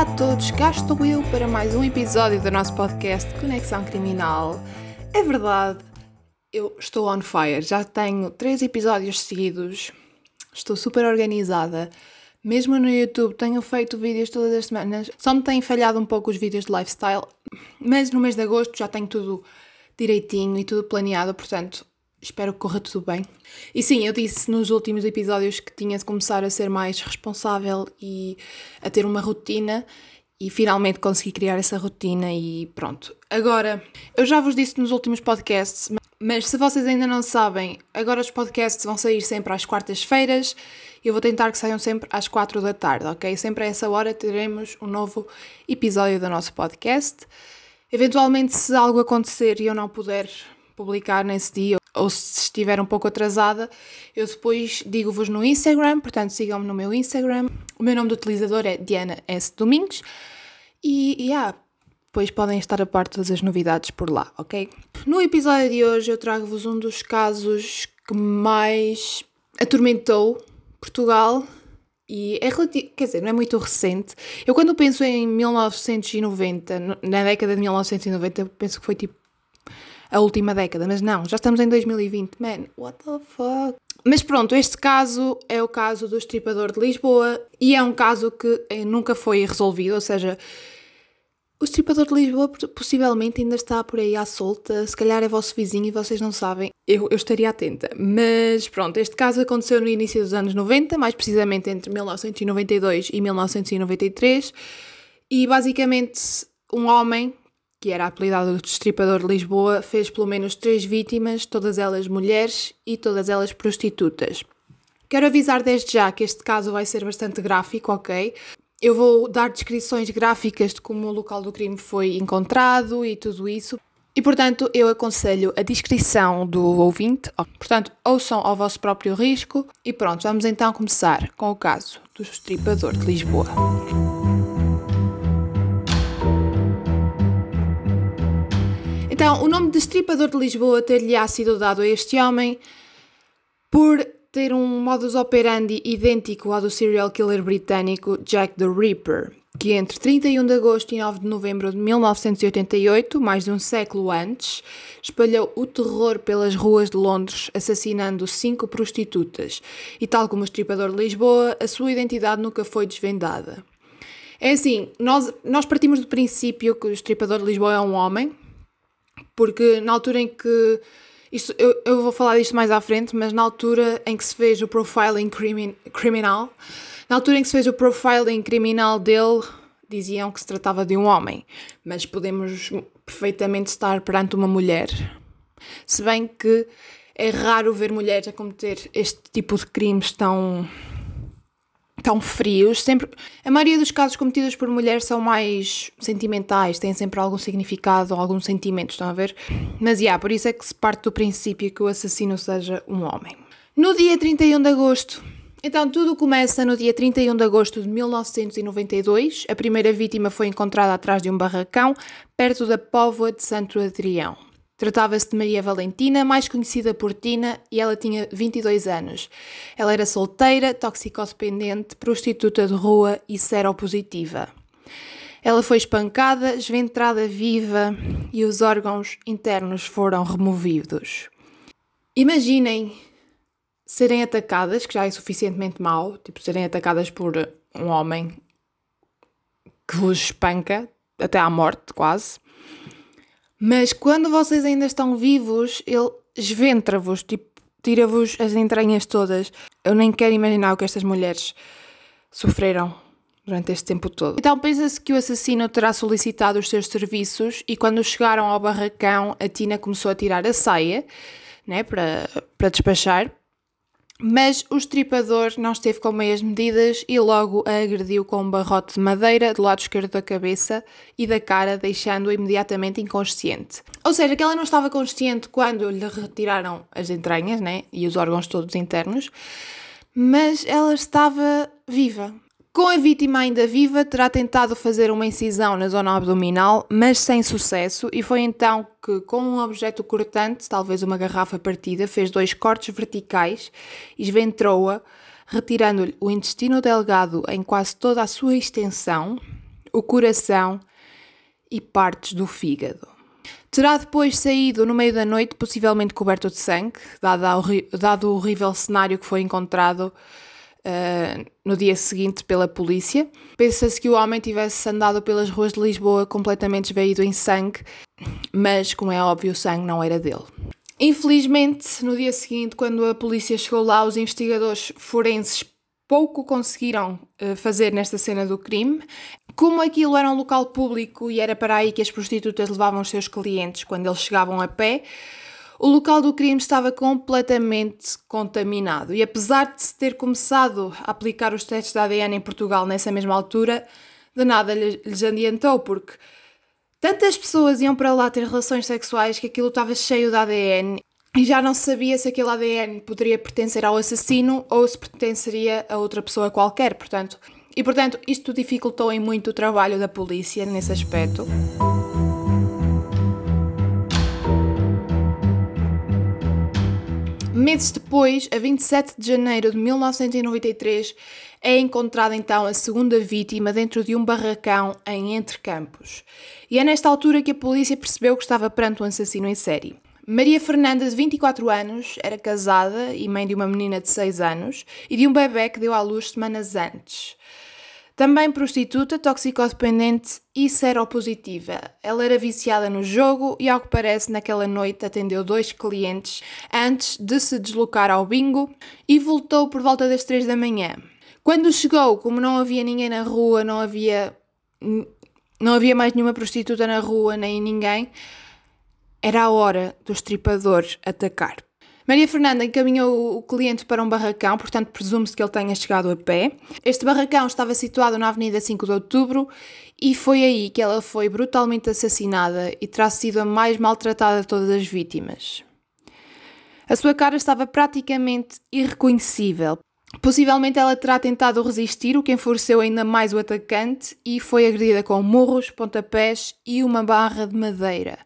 Olá a todos, cá estou eu para mais um episódio do nosso podcast Conexão Criminal. É verdade, eu estou on fire, já tenho três episódios seguidos, estou super organizada. Mesmo no YouTube tenho feito vídeos todas as semanas, só me têm falhado um pouco os vídeos de lifestyle, mas no mês de agosto já tenho tudo direitinho e tudo planeado, portanto espero que corra tudo bem. E sim, eu disse nos últimos episódios que tinha de começar a ser mais responsável e a ter uma rotina e finalmente consegui criar essa rotina e pronto. Agora, eu já vos disse nos últimos podcasts, mas se vocês ainda não sabem, agora os podcasts vão sair sempre às quartas-feiras eu vou tentar que saiam sempre às quatro da tarde, ok? Sempre a essa hora teremos um novo episódio do nosso podcast. Eventualmente, se algo acontecer e eu não puder publicar nesse dia ou se estiver um pouco atrasada, eu depois digo-vos no Instagram, portanto sigam-me no meu Instagram. O meu nome do utilizador é Diana S. Domingos e, yeah, depois podem estar a par de todas as novidades por lá, ok? No episódio de hoje eu trago-vos um dos casos que mais atormentou Portugal e é relativo, quer dizer, não é muito recente. Eu quando penso em 1990, na década de 1990, eu penso que foi tipo a última década, mas não, já estamos em 2020, man, what the fuck? Mas pronto, este caso é o caso do estripador de Lisboa e é um caso que eh, nunca foi resolvido, ou seja, o estripador de Lisboa possivelmente ainda está por aí à solta, se calhar é vosso vizinho e vocês não sabem, eu, eu estaria atenta. Mas pronto, este caso aconteceu no início dos anos 90, mais precisamente entre 1992 e 1993, e basicamente um homem que era apelidado de Destripador de Lisboa, fez pelo menos três vítimas, todas elas mulheres e todas elas prostitutas. Quero avisar desde já que este caso vai ser bastante gráfico, ok? Eu vou dar descrições gráficas de como o local do crime foi encontrado e tudo isso. E portanto, eu aconselho a descrição do ouvinte. Portanto, ouçam ao vosso próprio risco. E pronto, vamos então começar com o caso do Destripador de Lisboa. Então, o nome de Estripador de Lisboa ter-lhe-á sido dado a este homem por ter um modus operandi idêntico ao do serial killer britânico Jack the Ripper, que entre 31 de agosto e 9 de novembro de 1988, mais de um século antes, espalhou o terror pelas ruas de Londres, assassinando cinco prostitutas. E tal como o Estripador de Lisboa, a sua identidade nunca foi desvendada. É assim, nós, nós partimos do princípio que o Estripador de Lisboa é um homem, porque na altura em que. Isto, eu, eu vou falar disto mais à frente, mas na altura em que se fez o profiling crimin, criminal, na altura em que se fez o profiling criminal dele, diziam que se tratava de um homem, mas podemos perfeitamente estar perante uma mulher. Se bem que é raro ver mulheres a cometer este tipo de crimes tão tão frios, sempre a maioria dos casos cometidos por mulheres são mais sentimentais, têm sempre algum significado ou algum sentimento, estão a ver? Mas yeah, por isso é que se parte do princípio que o assassino seja um homem. No dia 31 de agosto, então tudo começa no dia 31 de agosto de 1992. A primeira vítima foi encontrada atrás de um barracão, perto da Póvoa de Santo Adrião. Tratava-se de Maria Valentina, mais conhecida por Tina, e ela tinha 22 anos. Ela era solteira, toxicodependente, prostituta de rua e seropositiva. Ela foi espancada, esventrada viva e os órgãos internos foram removidos. Imaginem serem atacadas, que já é suficientemente mau, tipo serem atacadas por um homem que vos espanca até à morte, quase mas quando vocês ainda estão vivos, ele esventra-vos, tipo, tira-vos as entranhas todas. Eu nem quero imaginar o que estas mulheres sofreram durante este tempo todo. Então pensa-se que o assassino terá solicitado os seus serviços e quando chegaram ao barracão, a Tina começou a tirar a saia, né, para, para despachar. Mas o estripador não esteve com meias medidas e logo a agrediu com um barrote de madeira do lado esquerdo da cabeça e da cara, deixando-a imediatamente inconsciente. Ou seja, que ela não estava consciente quando lhe retiraram as entranhas né, e os órgãos todos internos, mas ela estava viva. Com a vítima ainda viva, terá tentado fazer uma incisão na zona abdominal, mas sem sucesso, e foi então que, com um objeto cortante, talvez uma garrafa partida, fez dois cortes verticais, esventrou-a, retirando-lhe o intestino delgado em quase toda a sua extensão, o coração e partes do fígado. Terá depois saído no meio da noite, possivelmente coberto de sangue, dado, dado o horrível cenário que foi encontrado uh, no dia seguinte pela polícia. Pensa-se que o homem tivesse andado pelas ruas de Lisboa completamente esvaído em sangue, mas, como é óbvio, o sangue não era dele. Infelizmente, no dia seguinte, quando a polícia chegou lá, os investigadores forenses pouco conseguiram uh, fazer nesta cena do crime. Como aquilo era um local público e era para aí que as prostitutas levavam os seus clientes quando eles chegavam a pé, o local do crime estava completamente contaminado e apesar de se ter começado a aplicar os testes de ADN em Portugal nessa mesma altura, de nada lhes adiantou, porque tantas pessoas iam para lá ter relações sexuais que aquilo estava cheio de ADN e já não sabia se aquele ADN poderia pertencer ao assassino ou se pertenceria a outra pessoa qualquer, portanto. E portanto, isto dificultou em muito o trabalho da polícia nesse aspecto. Meses depois, a 27 de janeiro de 1993, é encontrada então a segunda vítima dentro de um barracão em Entre Campos. E é nesta altura que a polícia percebeu que estava perante um assassino em série. Maria Fernanda, de 24 anos, era casada e mãe de uma menina de 6 anos e de um bebê que deu à luz semanas antes. Também prostituta, toxicodependente e seropositiva. Ela era viciada no jogo e, ao que parece, naquela noite atendeu dois clientes antes de se deslocar ao bingo e voltou por volta das três da manhã. Quando chegou, como não havia ninguém na rua, não havia não havia mais nenhuma prostituta na rua nem ninguém, era a hora do estripador atacar. Maria Fernanda encaminhou o cliente para um barracão, portanto presume-se que ele tenha chegado a pé. Este barracão estava situado na Avenida 5 de Outubro e foi aí que ela foi brutalmente assassinada e terá sido a mais maltratada de todas as vítimas. A sua cara estava praticamente irreconhecível. Possivelmente ela terá tentado resistir, o que enfureceu ainda mais o atacante, e foi agredida com murros, pontapés e uma barra de madeira.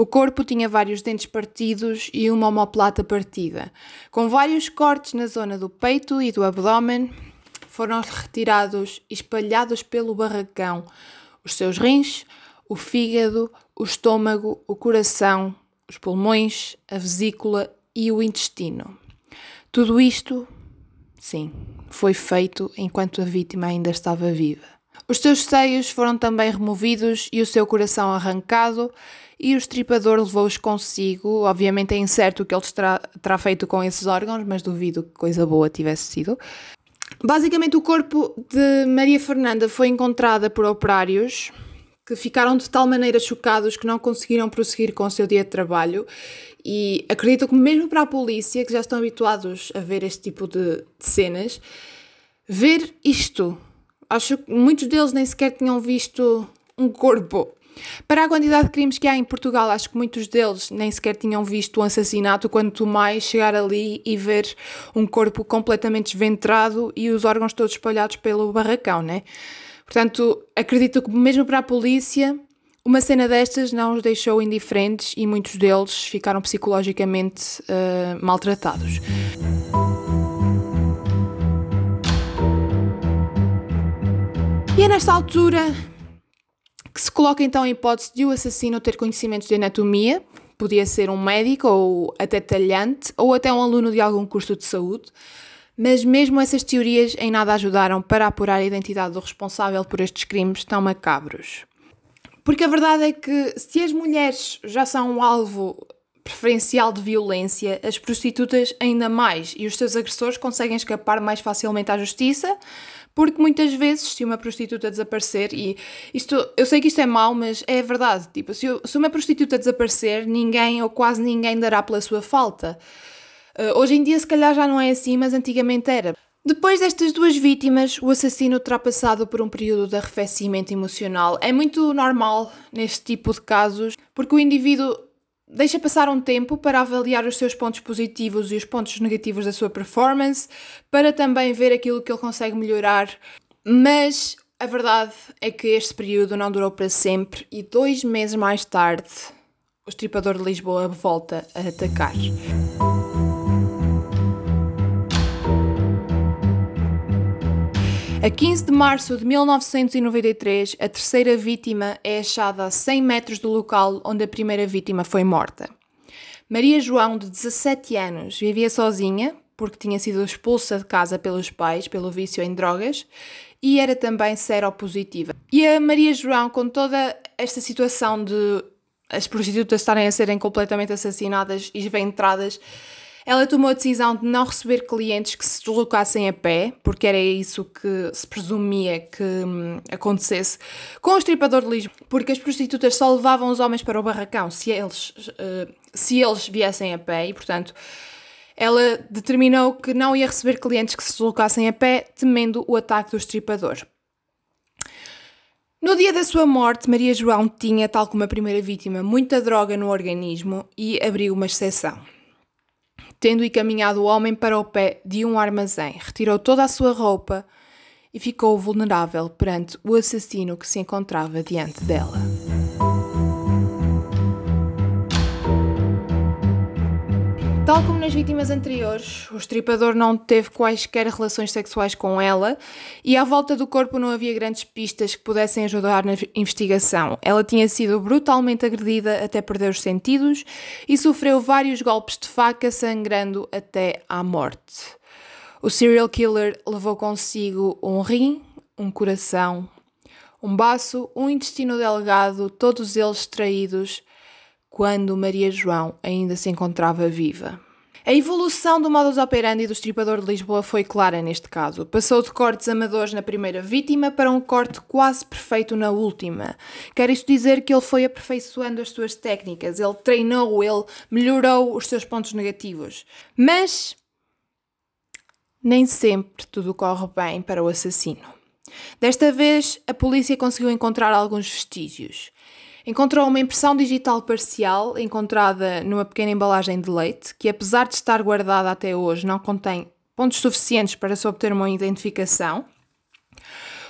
O corpo tinha vários dentes partidos e uma omoplata partida. Com vários cortes na zona do peito e do abdômen, foram retirados e espalhados pelo barracão os seus rins, o fígado, o estômago, o coração, os pulmões, a vesícula e o intestino. Tudo isto, sim, foi feito enquanto a vítima ainda estava viva. Os seus seios foram também removidos e o seu coração arrancado, e o estripador levou-os consigo. Obviamente é incerto o que ele terá, terá feito com esses órgãos, mas duvido que coisa boa tivesse sido. Basicamente, o corpo de Maria Fernanda foi encontrada por operários que ficaram de tal maneira chocados que não conseguiram prosseguir com o seu dia de trabalho. E acredito que, mesmo para a polícia, que já estão habituados a ver este tipo de, de cenas, ver isto, acho que muitos deles nem sequer tinham visto um corpo para a quantidade de crimes que há em Portugal, acho que muitos deles nem sequer tinham visto um assassinato, quanto mais chegar ali e ver um corpo completamente desventrado e os órgãos todos espalhados pelo barracão, né? Portanto, acredito que mesmo para a polícia, uma cena destas não os deixou indiferentes e muitos deles ficaram psicologicamente uh, maltratados. E é nesta altura que se coloca então a hipótese de o assassino ter conhecimentos de anatomia, podia ser um médico ou até talhante, ou até um aluno de algum curso de saúde, mas mesmo essas teorias em nada ajudaram para apurar a identidade do responsável por estes crimes tão macabros. Porque a verdade é que se as mulheres já são um alvo preferencial de violência, as prostitutas ainda mais, e os seus agressores conseguem escapar mais facilmente à justiça, porque muitas vezes, se uma prostituta desaparecer, e isto, eu sei que isto é mau, mas é verdade, tipo, se, se uma prostituta desaparecer, ninguém ou quase ninguém dará pela sua falta. Uh, hoje em dia, se calhar já não é assim, mas antigamente era. Depois destas duas vítimas, o assassino terá passado por um período de arrefecimento emocional. É muito normal neste tipo de casos, porque o indivíduo deixa passar um tempo para avaliar os seus pontos positivos e os pontos negativos da sua performance, para também ver aquilo que ele consegue melhorar. Mas a verdade é que este período não durou para sempre e dois meses mais tarde o estripador de Lisboa volta a atacar. A 15 de março de 1993, a terceira vítima é achada a 100 metros do local onde a primeira vítima foi morta. Maria João, de 17 anos, vivia sozinha, porque tinha sido expulsa de casa pelos pais pelo vício em drogas, e era também seropositiva. E a Maria João, com toda esta situação de as prostitutas estarem a serem completamente assassinadas e esventradas, ela tomou a decisão de não receber clientes que se deslocassem a pé, porque era isso que se presumia que hum, acontecesse, com o estripador de Lisboa, porque as prostitutas só levavam os homens para o barracão se eles, uh, se eles viessem a pé e, portanto, ela determinou que não ia receber clientes que se deslocassem a pé, temendo o ataque do estripador. No dia da sua morte, Maria João tinha, tal como a primeira vítima, muita droga no organismo e abriu uma exceção. Tendo encaminhado o homem para o pé de um armazém, retirou toda a sua roupa e ficou vulnerável perante o assassino que se encontrava diante dela. Tal como nas vítimas anteriores, o estripador não teve quaisquer relações sexuais com ela e à volta do corpo não havia grandes pistas que pudessem ajudar na investigação. Ela tinha sido brutalmente agredida até perder os sentidos e sofreu vários golpes de faca, sangrando até à morte. O serial killer levou consigo um rim, um coração, um baço, um intestino delgado, todos eles extraídos quando Maria João ainda se encontrava viva. A evolução do modus operandi do estripador de Lisboa foi clara neste caso. Passou de cortes amadores na primeira vítima para um corte quase perfeito na última. Quer isto dizer que ele foi aperfeiçoando as suas técnicas, ele treinou, ele melhorou os seus pontos negativos. Mas nem sempre tudo corre bem para o assassino. Desta vez, a polícia conseguiu encontrar alguns vestígios. Encontrou uma impressão digital parcial encontrada numa pequena embalagem de leite, que apesar de estar guardada até hoje, não contém pontos suficientes para se obter uma identificação.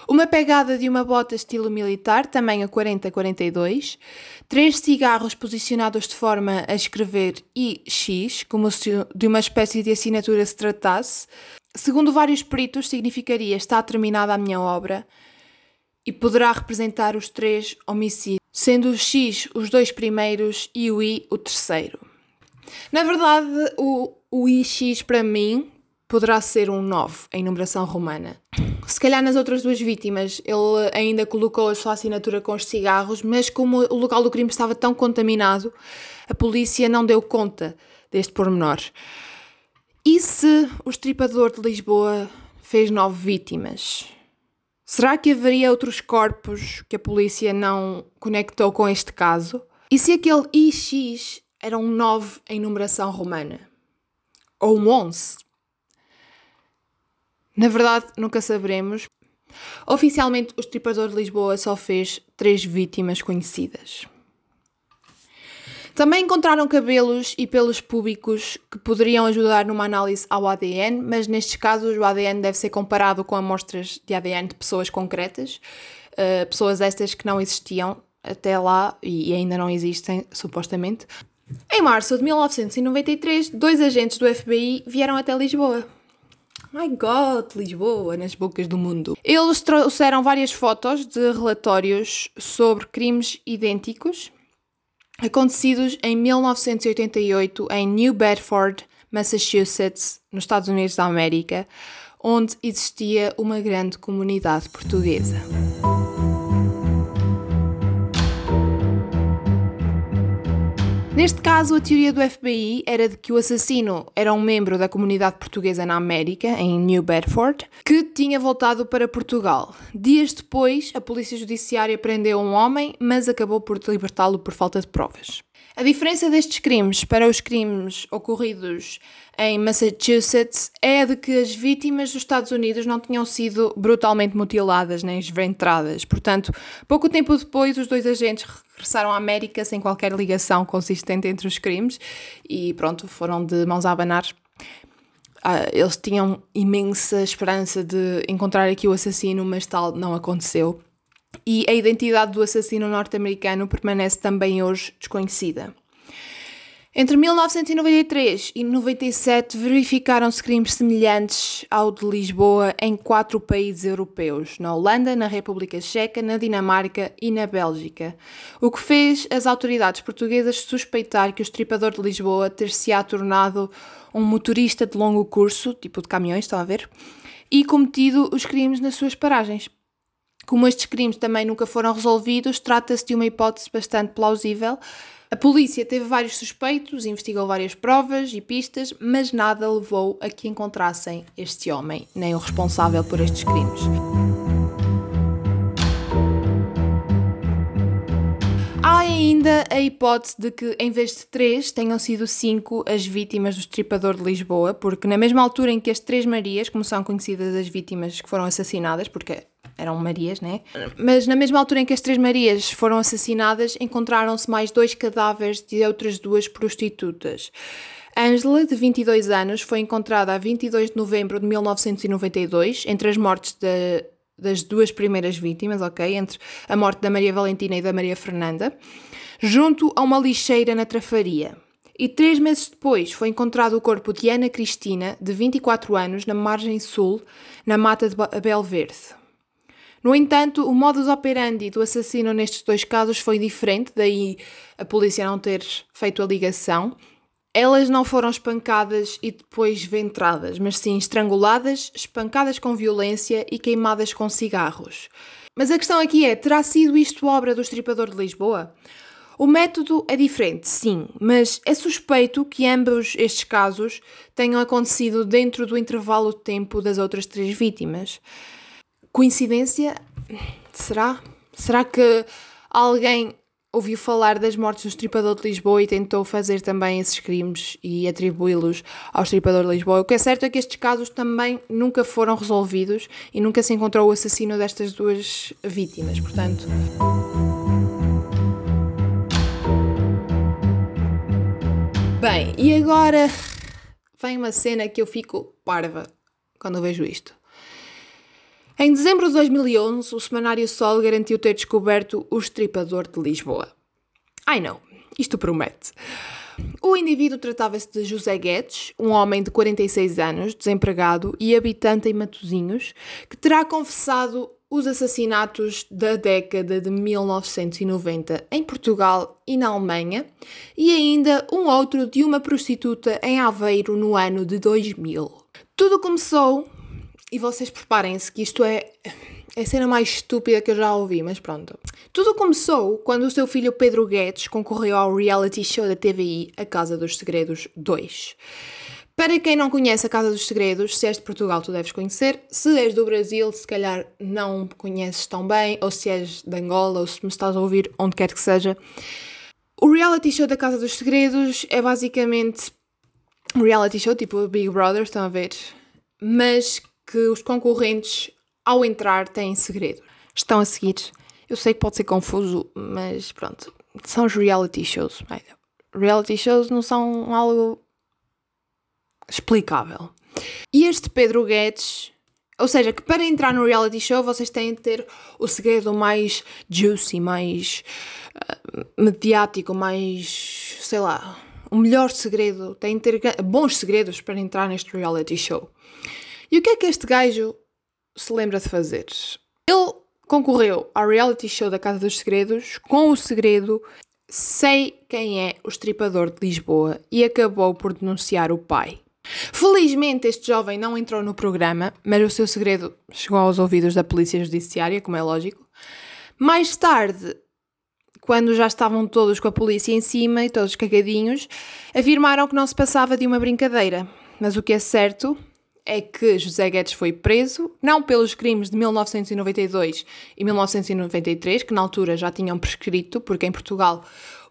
Uma pegada de uma bota estilo militar, tamanho 40-42, três cigarros posicionados de forma a escrever IX, como se de uma espécie de assinatura se tratasse. Segundo vários peritos, significaria está terminada a minha obra e poderá representar os três homicídios sendo o X os dois primeiros e o I o terceiro. Na verdade, o, o IX para mim poderá ser um 9 em numeração romana. Se calhar nas outras duas vítimas ele ainda colocou a sua assinatura com os cigarros, mas como o local do crime estava tão contaminado, a polícia não deu conta deste pormenor. E se o estripador de Lisboa fez nove vítimas? Será que haveria outros corpos que a polícia não conectou com este caso? E se aquele IX era um 9 em numeração romana? Ou um 11? Na verdade, nunca saberemos. Oficialmente, o estripador de Lisboa só fez três vítimas conhecidas. Também encontraram cabelos e pelos públicos que poderiam ajudar numa análise ao ADN, mas nestes casos o ADN deve ser comparado com amostras de ADN de pessoas concretas, uh, pessoas estas que não existiam até lá e ainda não existem, supostamente. Em março de 1993, dois agentes do FBI vieram até Lisboa. My God, Lisboa, nas bocas do mundo. Eles trouxeram várias fotos de relatórios sobre crimes idênticos acontecidos em 1988 em New Bedford, Massachusetts, nos Estados Unidos da América, onde existia uma grande comunidade portuguesa. Neste caso, a teoria do FBI era de que o assassino era um membro da comunidade portuguesa na América, em New Bedford, que tinha voltado para Portugal. Dias depois, a polícia judiciária prendeu um homem, mas acabou por libertá-lo por falta de provas. A diferença destes crimes para os crimes ocorridos em Massachusetts é a de que as vítimas dos Estados Unidos não tinham sido brutalmente mutiladas nem esventradas. Portanto, pouco tempo depois, os dois agentes regressaram à América sem qualquer ligação consistente entre os crimes e pronto, foram de mãos a abanar. Uh, eles tinham imensa esperança de encontrar aqui o assassino, mas tal não aconteceu e a identidade do assassino norte-americano permanece também hoje desconhecida. Entre 1993 e 97 verificaram-se crimes semelhantes ao de Lisboa em quatro países europeus: na Holanda, na República Checa, na Dinamarca e na Bélgica. O que fez as autoridades portuguesas suspeitar que o estripador de Lisboa ter-se-á tornado um motorista de longo curso, tipo de caminhões, estão a ver? E cometido os crimes nas suas paragens. Como estes crimes também nunca foram resolvidos, trata-se de uma hipótese bastante plausível a polícia teve vários suspeitos, investigou várias provas e pistas, mas nada levou a que encontrassem este homem, nem o responsável por estes crimes. Ainda a hipótese de que, em vez de três, tenham sido cinco as vítimas do estripador de Lisboa, porque na mesma altura em que as três Marias, como são conhecidas as vítimas que foram assassinadas, porque eram Marias, né? Mas na mesma altura em que as três Marias foram assassinadas, encontraram-se mais dois cadáveres de outras duas prostitutas. Angela, de 22 anos, foi encontrada a 22 de novembro de 1992, entre as mortes de, das duas primeiras vítimas, ok? Entre a morte da Maria Valentina e da Maria Fernanda, junto a uma lixeira na Trafaria. E três meses depois foi encontrado o corpo de Ana Cristina, de 24 anos, na margem sul, na mata de Abel Verde. No entanto, o modus operandi do assassino nestes dois casos foi diferente, daí a polícia não ter feito a ligação. Elas não foram espancadas e depois ventradas, mas sim estranguladas, espancadas com violência e queimadas com cigarros. Mas a questão aqui é: terá sido isto obra do estripador de Lisboa? O método é diferente, sim, mas é suspeito que ambos estes casos tenham acontecido dentro do intervalo de tempo das outras três vítimas. Coincidência? Será? Será que alguém ouviu falar das mortes do estripador de Lisboa e tentou fazer também esses crimes e atribuí-los ao estripador de Lisboa? O que é certo é que estes casos também nunca foram resolvidos e nunca se encontrou o assassino destas duas vítimas, portanto. Bem, e agora vem uma cena que eu fico parva quando vejo isto. Em dezembro de 2011, o Semanário Sol garantiu ter descoberto o estripador de Lisboa. Ai não, isto promete. O indivíduo tratava-se de José Guedes, um homem de 46 anos, desempregado e habitante em Matosinhos, que terá confessado os assassinatos da década de 1990 em Portugal e na Alemanha, e ainda um outro de uma prostituta em Aveiro no ano de 2000. Tudo começou e vocês preparem-se que isto é, é a cena mais estúpida que eu já ouvi, mas pronto. Tudo começou quando o seu filho Pedro Guedes concorreu ao reality show da TVI A Casa dos Segredos 2. Para quem não conhece a Casa dos Segredos, se és de Portugal, tu deves conhecer. Se és do Brasil, se calhar não conheces tão bem, ou se és de Angola, ou se me estás a ouvir onde quer que seja. O reality show da Casa dos Segredos é basicamente um reality show tipo Big Brother, estão a ver? Mas que os concorrentes, ao entrar, têm segredo. Estão a seguir. Eu sei que pode ser confuso, mas pronto. São os reality shows. Reality shows não são algo explicável. E este Pedro Guedes, ou seja, que para entrar no reality show vocês têm de ter o segredo mais juicy, mais uh, mediático, mais, sei lá, o melhor segredo. Têm de ter bons segredos para entrar neste reality show. E o que é que este gajo se lembra de fazer? Ele concorreu ao reality show da Casa dos Segredos com o segredo Sei quem é o estripador de Lisboa e acabou por denunciar o pai. Felizmente este jovem não entrou no programa, mas o seu segredo chegou aos ouvidos da Polícia Judiciária, como é lógico. Mais tarde, quando já estavam todos com a polícia em cima e todos cagadinhos, afirmaram que não se passava de uma brincadeira. Mas o que é certo é que José Guedes foi preso, não pelos crimes de 1992 e 1993, que na altura já tinham prescrito, porque em Portugal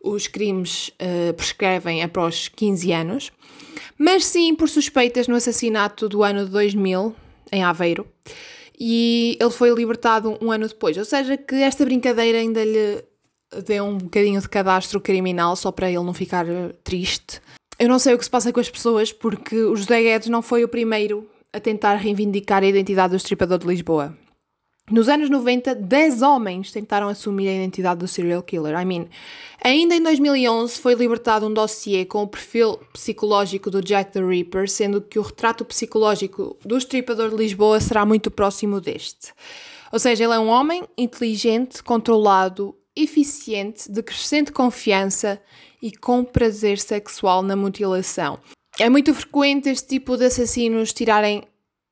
os crimes uh, prescrevem após 15 anos, mas sim por suspeitas no assassinato do ano de 2000, em Aveiro, e ele foi libertado um ano depois. Ou seja, que esta brincadeira ainda lhe deu um bocadinho de cadastro criminal, só para ele não ficar eh, triste eu não sei o que se passa com as pessoas porque o José Guedes não foi o primeiro a tentar reivindicar a identidade do estripador de Lisboa. Nos anos 90, 10 homens tentaram assumir a identidade do serial killer. I mean, ainda em 2011 foi libertado um dossiê com o perfil psicológico do Jack the Ripper, sendo que o retrato psicológico do estripador de Lisboa será muito próximo deste. Ou seja, ele é um homem inteligente, controlado, eficiente, de crescente confiança e com prazer sexual na mutilação. É muito frequente este tipo de assassinos tirarem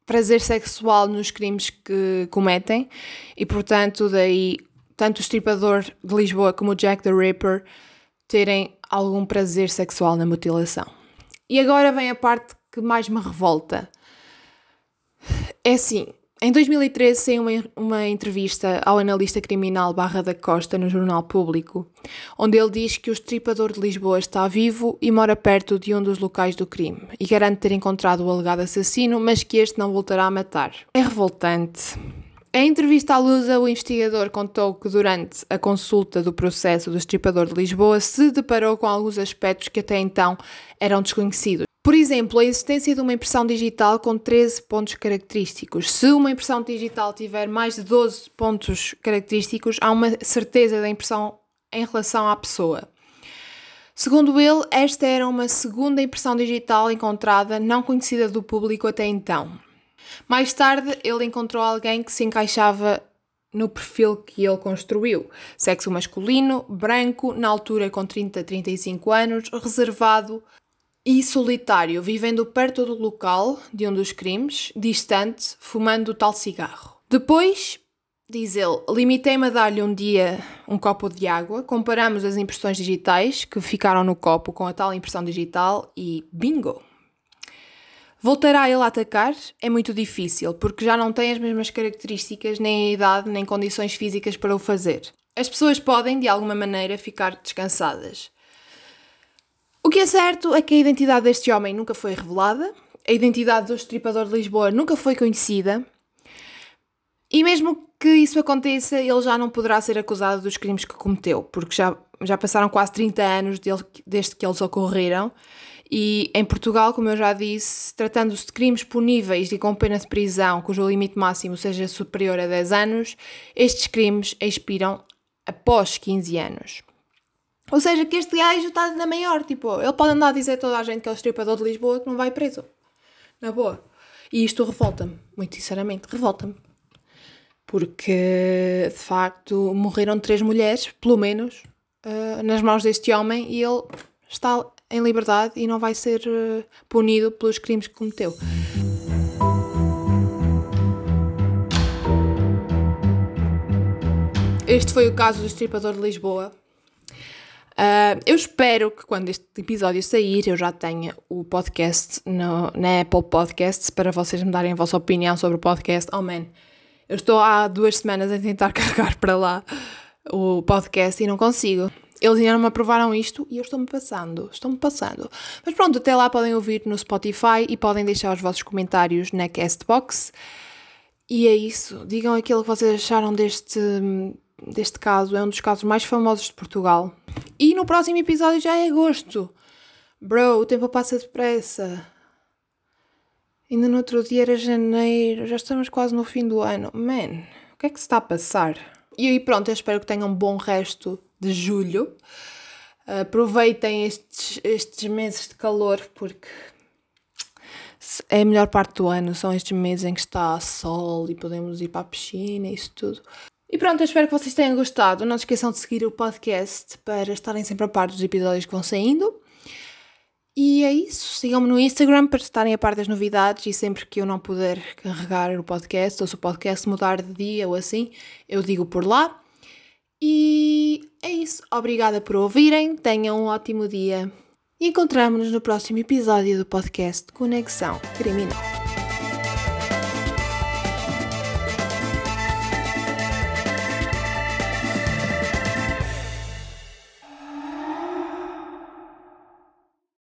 prazer sexual nos crimes que cometem e, portanto, daí tanto o estripador de Lisboa como o Jack the Ripper terem algum prazer sexual na mutilação. E agora vem a parte que mais me revolta. É assim, em 2013 saiu uma, uma entrevista ao analista criminal Barra da Costa no Jornal Público, onde ele diz que o estripador de Lisboa está vivo e mora perto de um dos locais do crime e garante ter encontrado o alegado assassino, mas que este não voltará a matar. É revoltante. Em entrevista à Lusa, o investigador contou que durante a consulta do processo do estripador de Lisboa se deparou com alguns aspectos que até então eram desconhecidos. Por exemplo, a existência de uma impressão digital com 13 pontos característicos. Se uma impressão digital tiver mais de 12 pontos característicos, há uma certeza da impressão em relação à pessoa. Segundo ele, esta era uma segunda impressão digital encontrada, não conhecida do público até então. Mais tarde, ele encontrou alguém que se encaixava no perfil que ele construiu. Sexo masculino, branco, na altura com 30 a 35 anos, reservado, e solitário, vivendo perto do local de um dos crimes, distante, fumando o tal cigarro. Depois, diz ele, limitei-me a dar-lhe um dia um copo de água, comparamos as impressões digitais que ficaram no copo com a tal impressão digital e bingo! Voltará ele a atacar? É muito difícil, porque já não tem as mesmas características, nem a idade, nem condições físicas para o fazer. As pessoas podem, de alguma maneira, ficar descansadas. O que é certo é que a identidade deste homem nunca foi revelada, a identidade do estripador de Lisboa nunca foi conhecida, e mesmo que isso aconteça, ele já não poderá ser acusado dos crimes que cometeu, porque já, já passaram quase 30 anos dele, desde que eles ocorreram. E em Portugal, como eu já disse, tratando-se de crimes puníveis e com pena de prisão cujo limite máximo seja superior a 10 anos, estes crimes expiram após 15 anos. Ou seja, que este gajo está na maior, tipo, ele pode andar a dizer a toda a gente que é o estripador de Lisboa que não vai preso. Na boa. E isto revolta-me, muito sinceramente, revolta-me. Porque, de facto, morreram três mulheres, pelo menos, uh, nas mãos deste homem e ele está em liberdade e não vai ser uh, punido pelos crimes que cometeu. Este foi o caso do estripador de Lisboa. Uh, eu espero que quando este episódio sair eu já tenha o podcast no, na Apple Podcasts para vocês me darem a vossa opinião sobre o podcast. Oh man, eu estou há duas semanas a tentar carregar para lá o podcast e não consigo. Eles ainda não me aprovaram isto e eu estou-me passando, estou-me passando. Mas pronto, até lá podem ouvir no Spotify e podem deixar os vossos comentários na Castbox. E é isso. Digam aquilo que vocês acharam deste, deste caso. É um dos casos mais famosos de Portugal. E no próximo episódio já é agosto. Bro, o tempo passa depressa. Ainda no outro dia era janeiro, já estamos quase no fim do ano. Man, o que é que se está a passar? E aí pronto, eu espero que tenham um bom resto de julho. Aproveitem estes, estes meses de calor porque é a melhor parte do ano, são estes meses em que está sol e podemos ir para a piscina e isso tudo. E pronto, eu espero que vocês tenham gostado. Não se esqueçam de seguir o podcast para estarem sempre a par dos episódios que vão saindo. E é isso. Sigam-me no Instagram para estarem a par das novidades e sempre que eu não puder carregar o podcast ou se o podcast mudar de dia ou assim, eu digo por lá. E é isso. Obrigada por ouvirem. Tenham um ótimo dia. E encontramos-nos no próximo episódio do podcast Conexão Criminal.